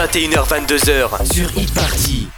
21h22h sur e-party.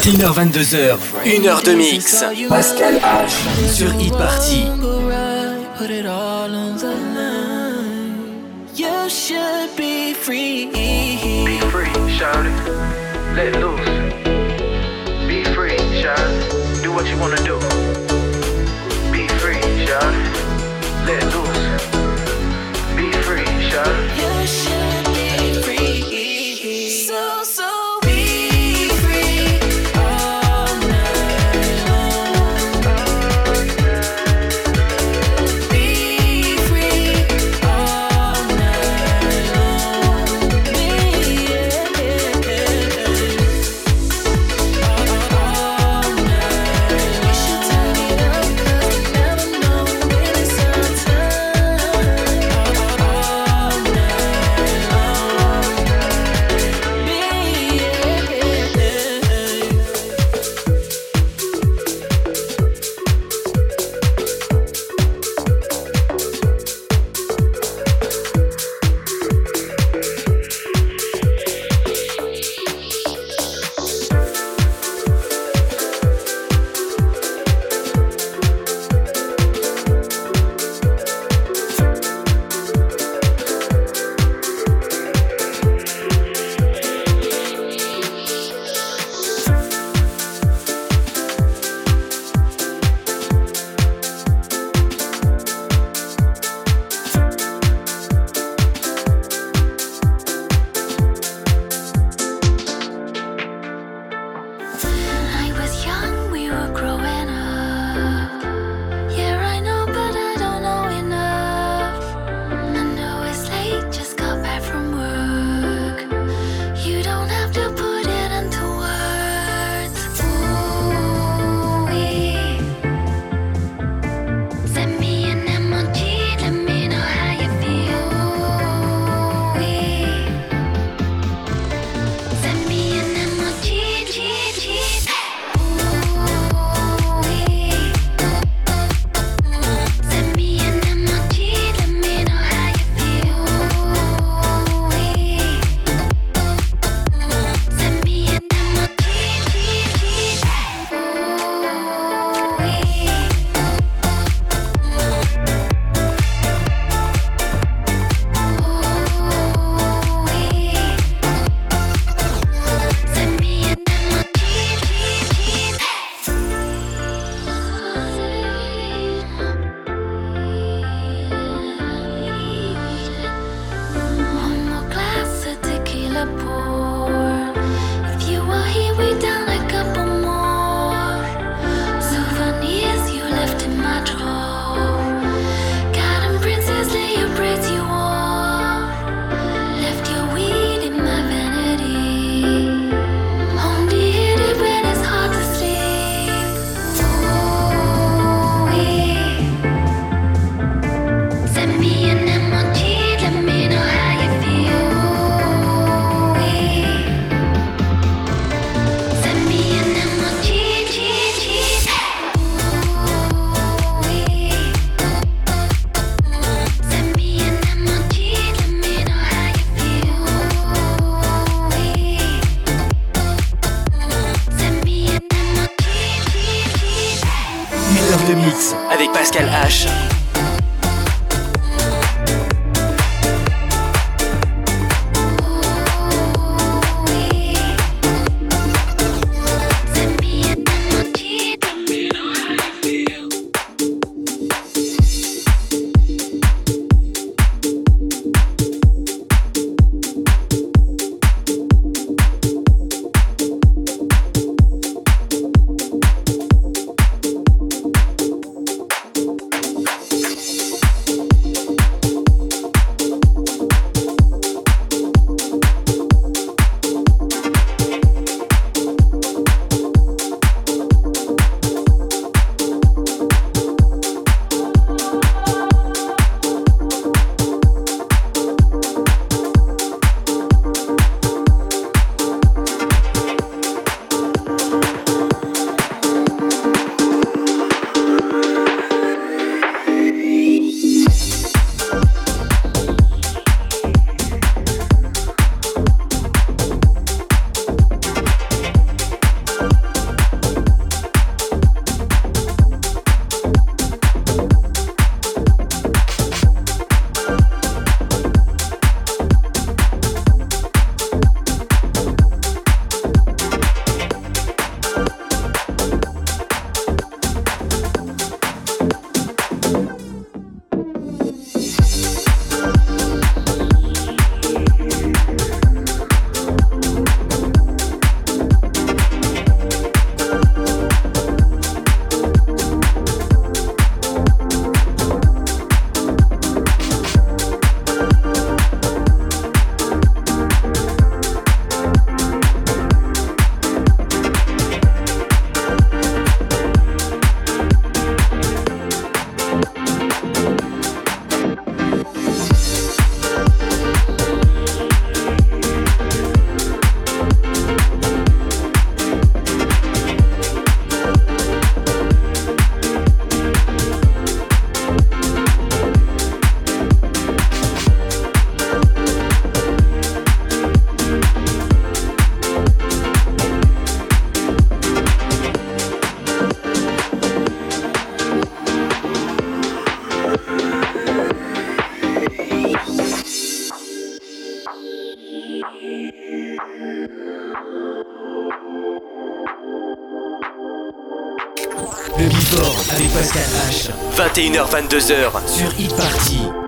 21h, 22h, 1h de mix. Pascal H. Sur Hit Party. You should be free. Be free, shout it. Let loose. Be free, shout Do what you wanna do. Be free, shout Let loose. avec Pascal H. 21h-22h sur e-party.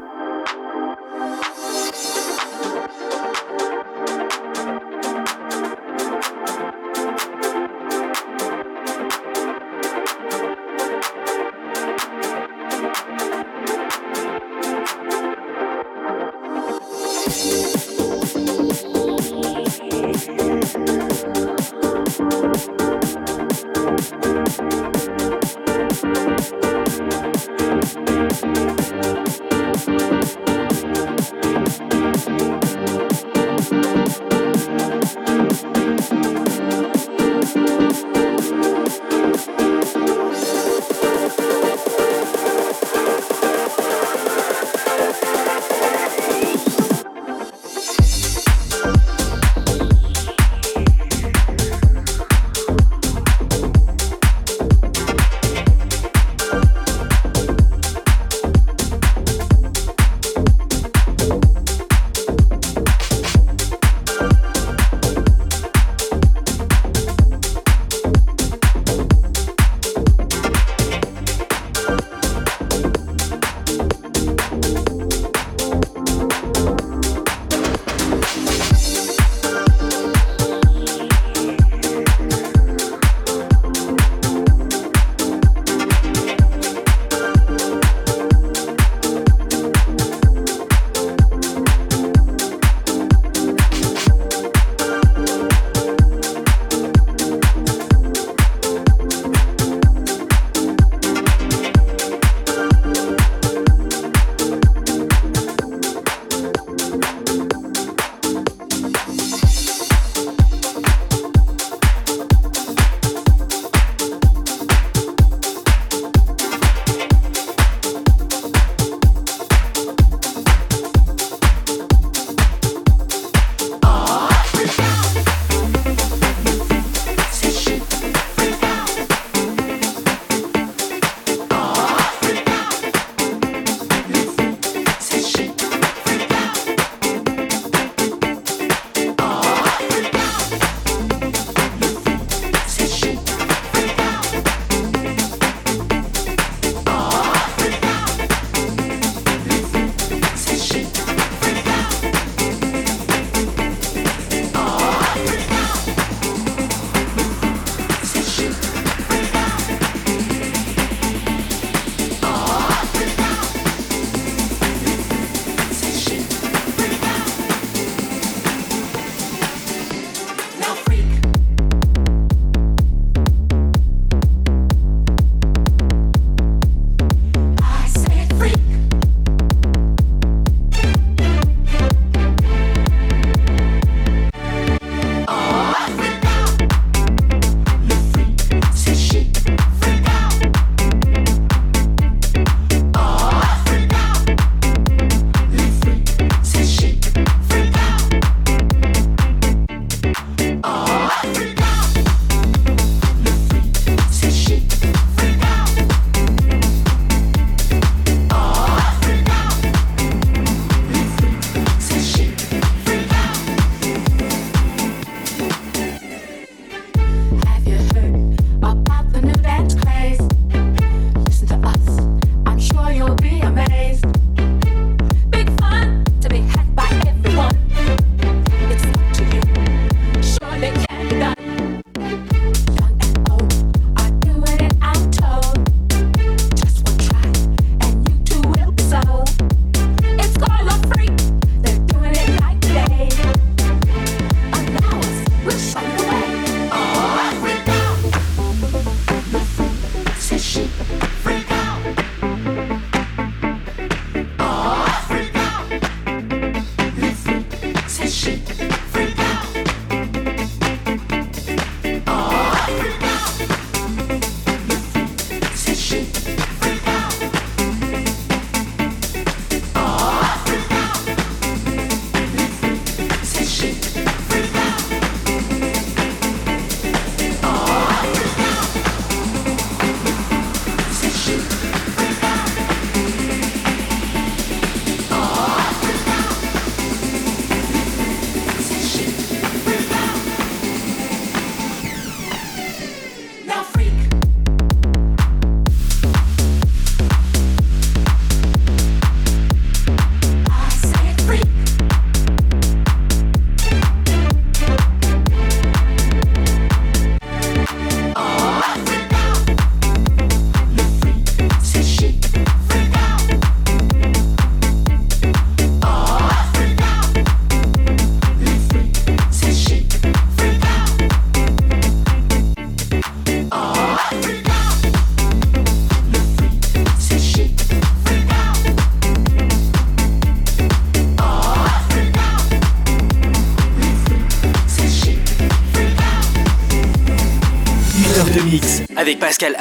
Pascal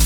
H.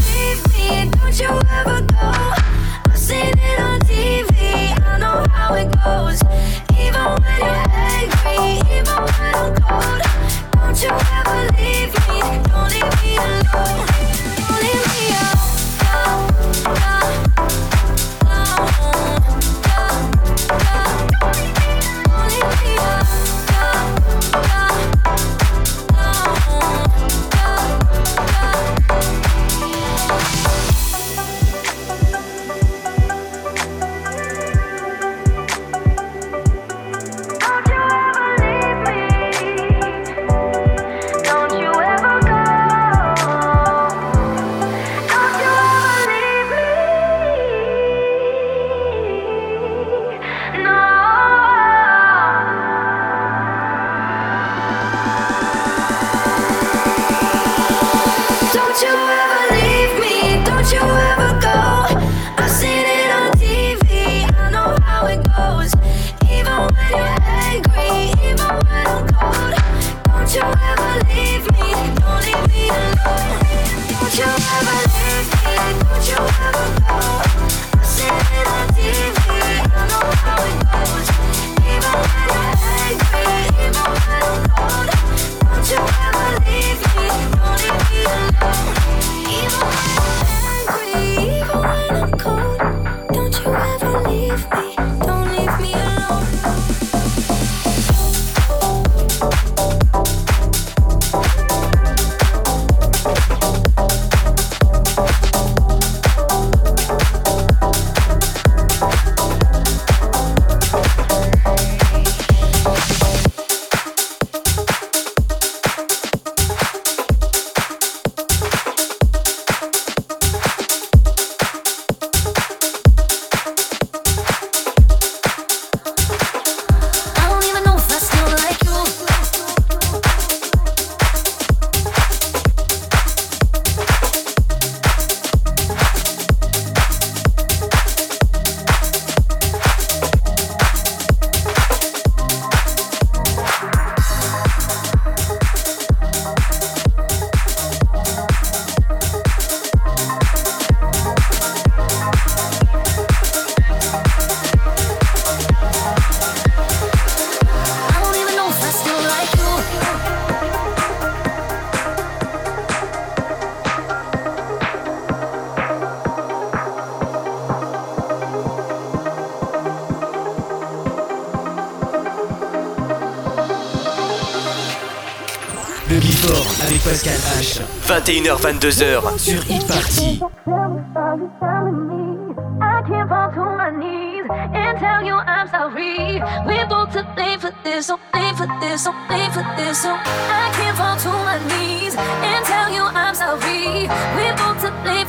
21h-22h sur e-party. I can't fall to my knees and tell you I'm sorry. We're both to blame for this, so oh, blame for this, so oh, blame for this. So oh. I can't fall to my knees and tell you I'm sorry. We're both to blame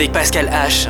avec Pascal H.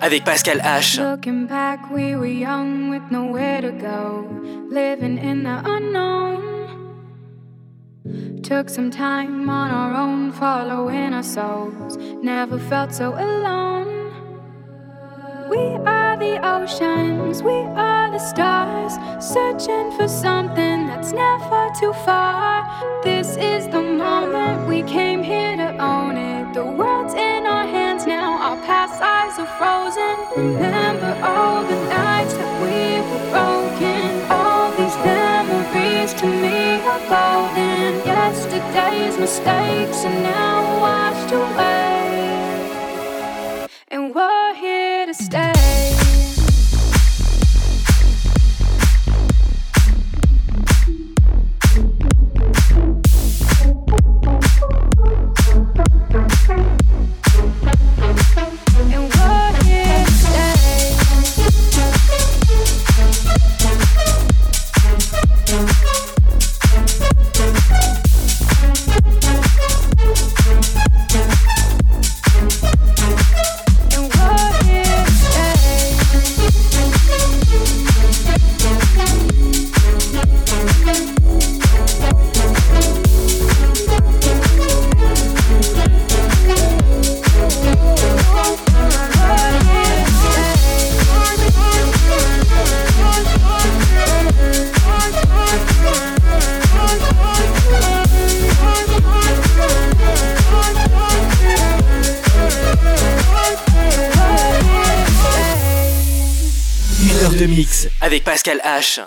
avec Pascal H. Looking back, we were young with nowhere to go, living in the unknown. Took some time on our own, following our souls. Never felt so alone. We are the oceans, we are the stars, searching for something that's never too far. This is the moment we came here to own it. The world's in our hands now, our past. So frozen. Remember all the nights that we were broken. All these memories to me are golden. Yesterday's mistakes are now washed away. Pascal H.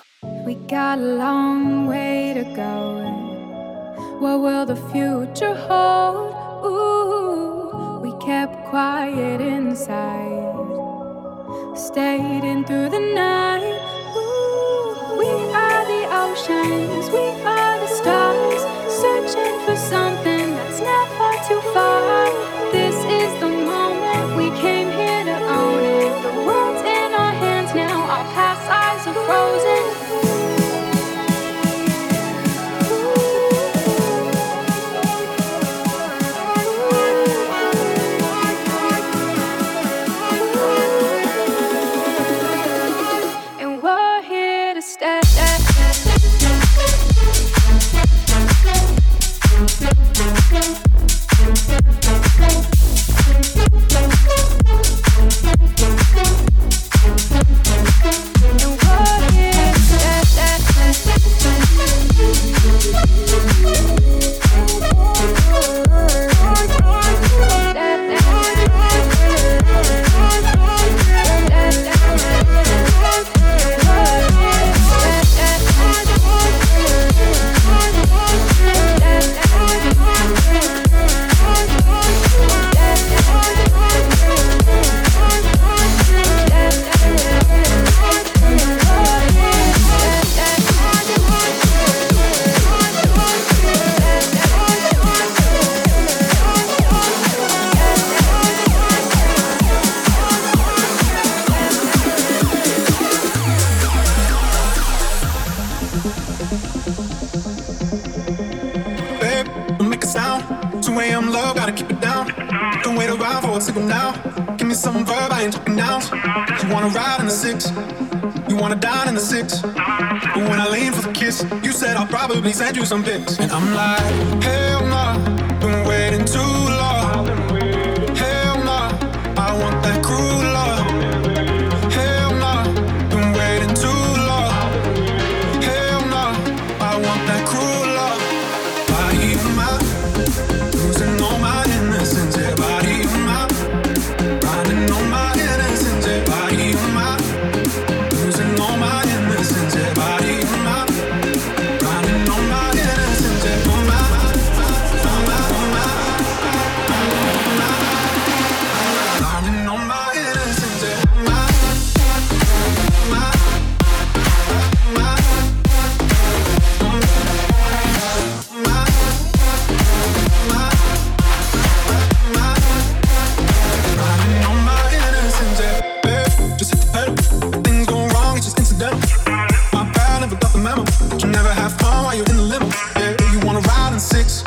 Never have fun while you're in the limo. Yeah, you wanna ride in the six,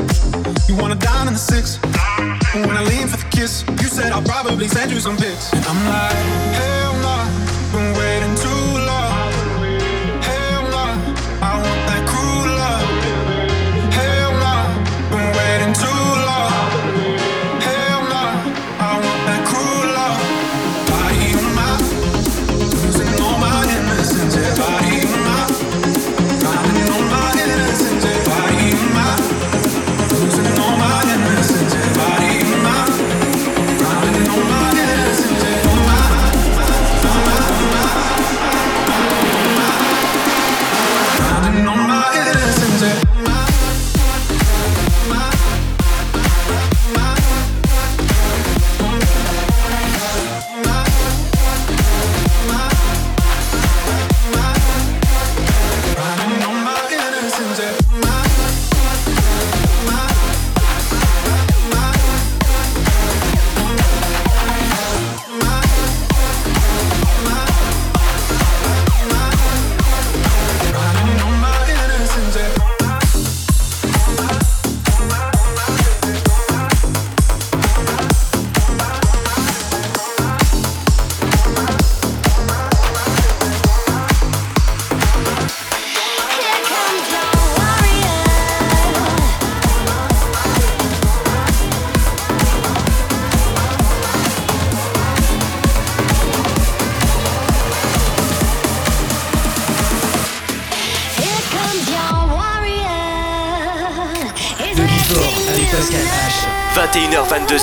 you wanna dine in the six. When I lean for the kiss, you said I'll probably send you some pics, and I'm like, hey.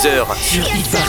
Sur h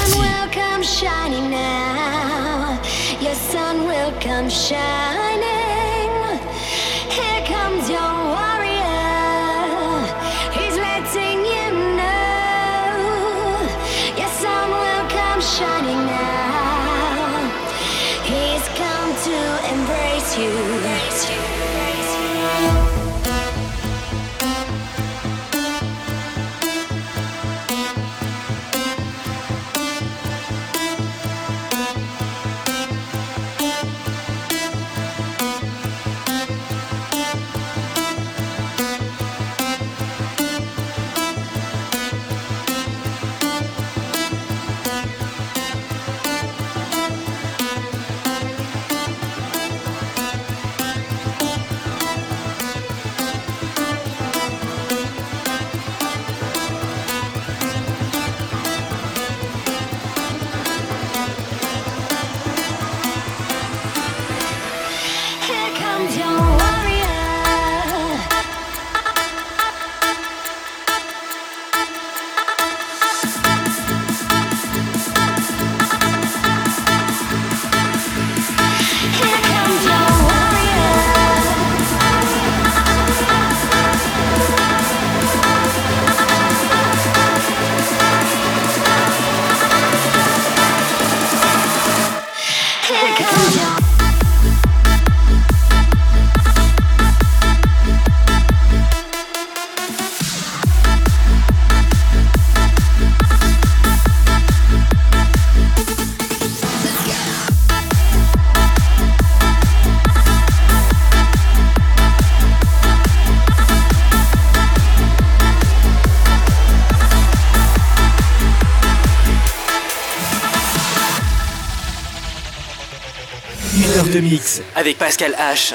Mix avec Pascal H.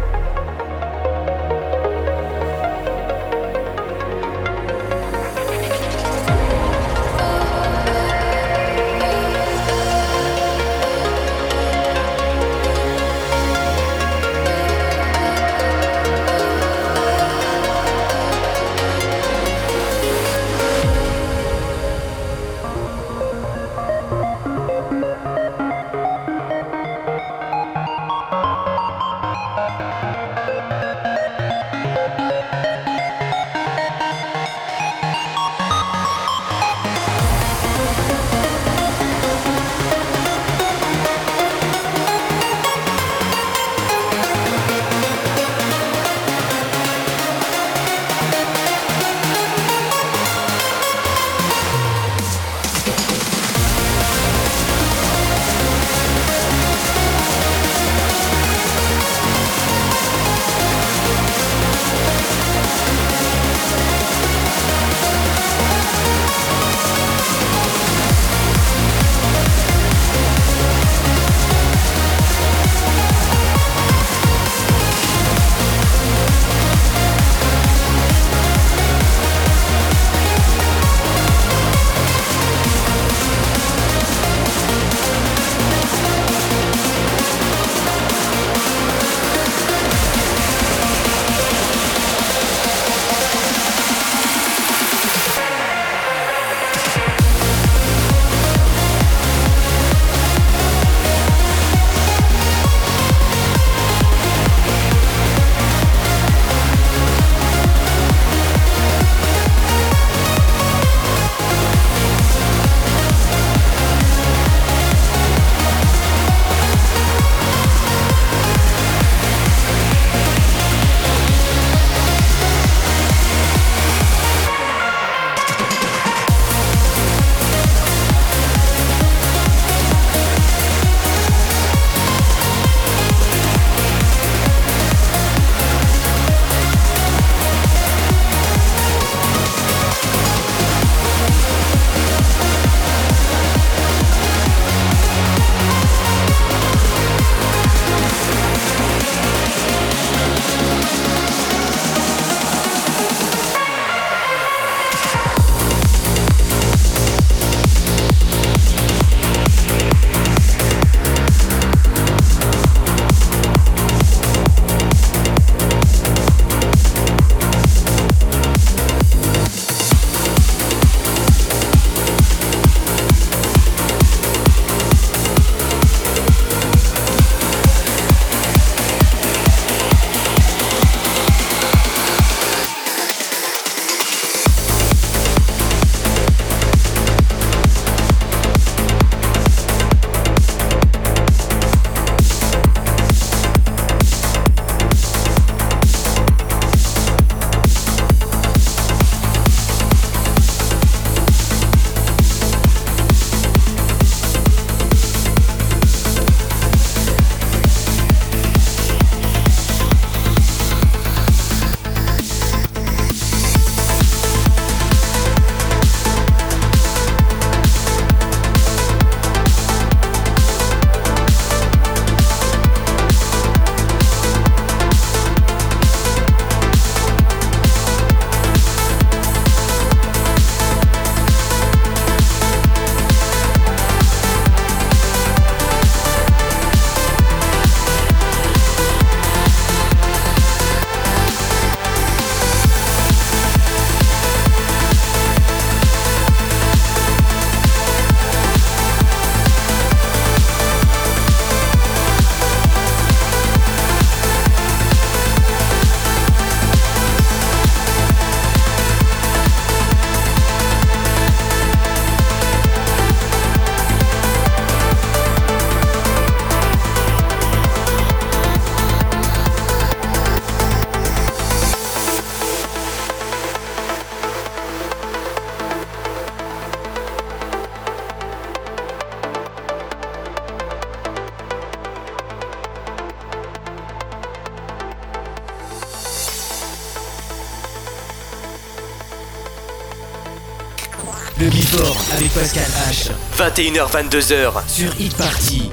Pascal H. 21h22h sur Hit Party.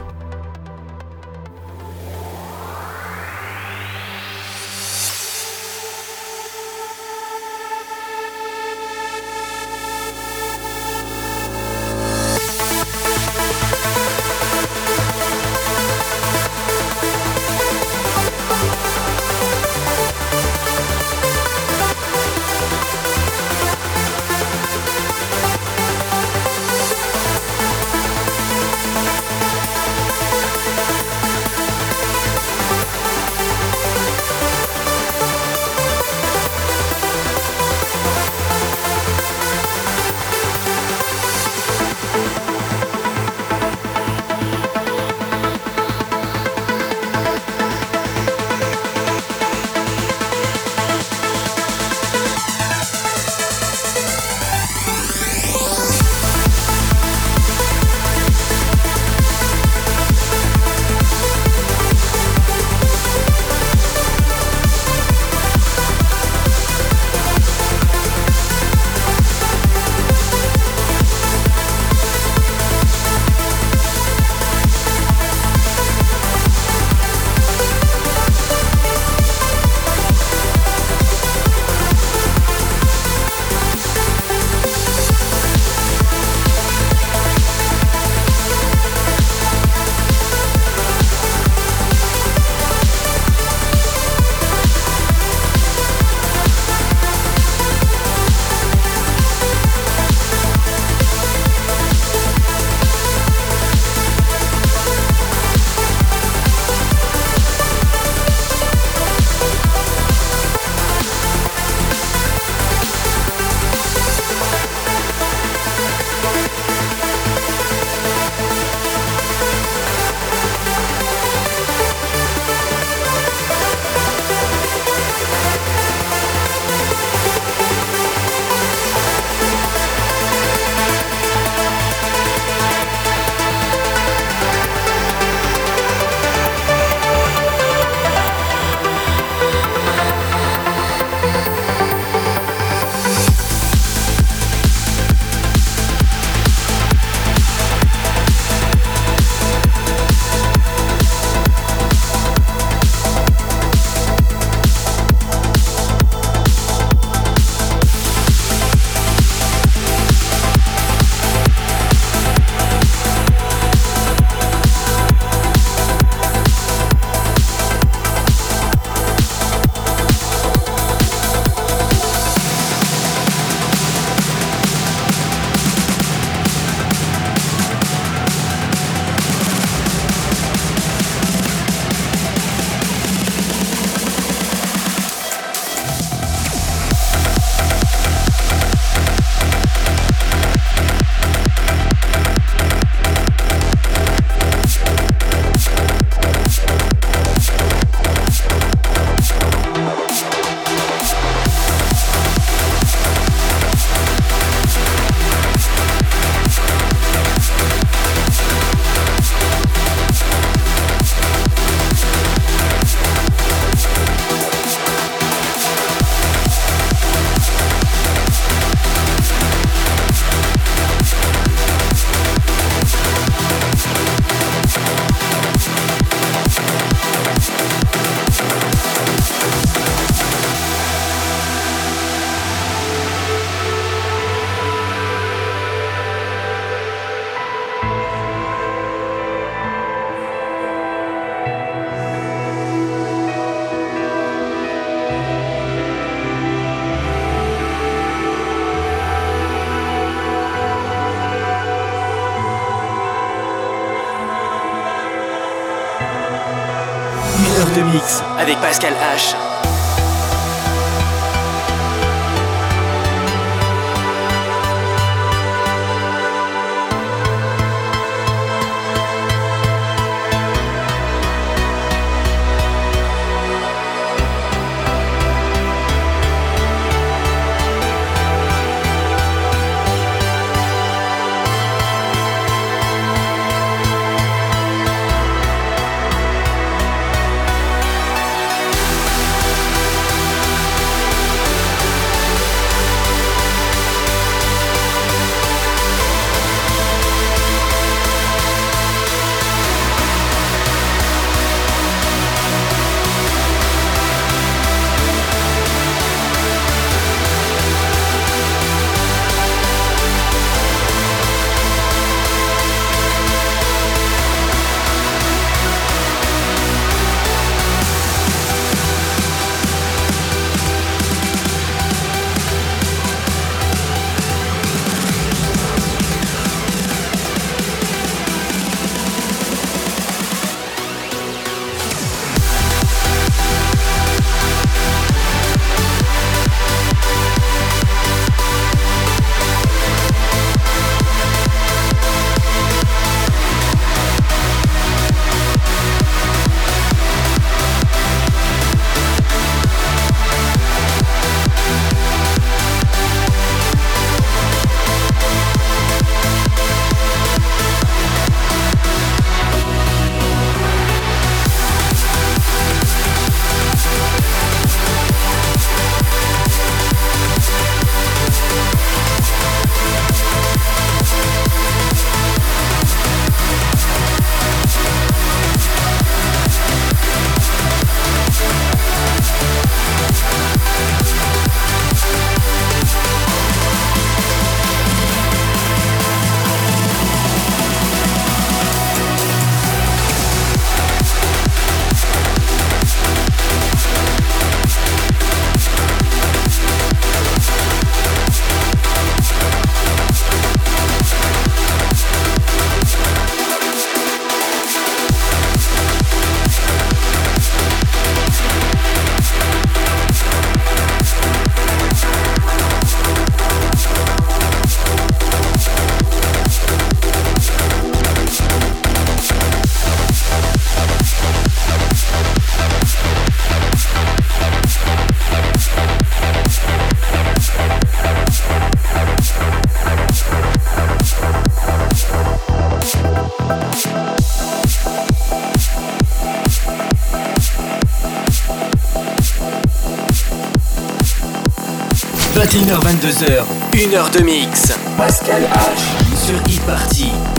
1 h 22 1h de mix. Pascal H sur e-party.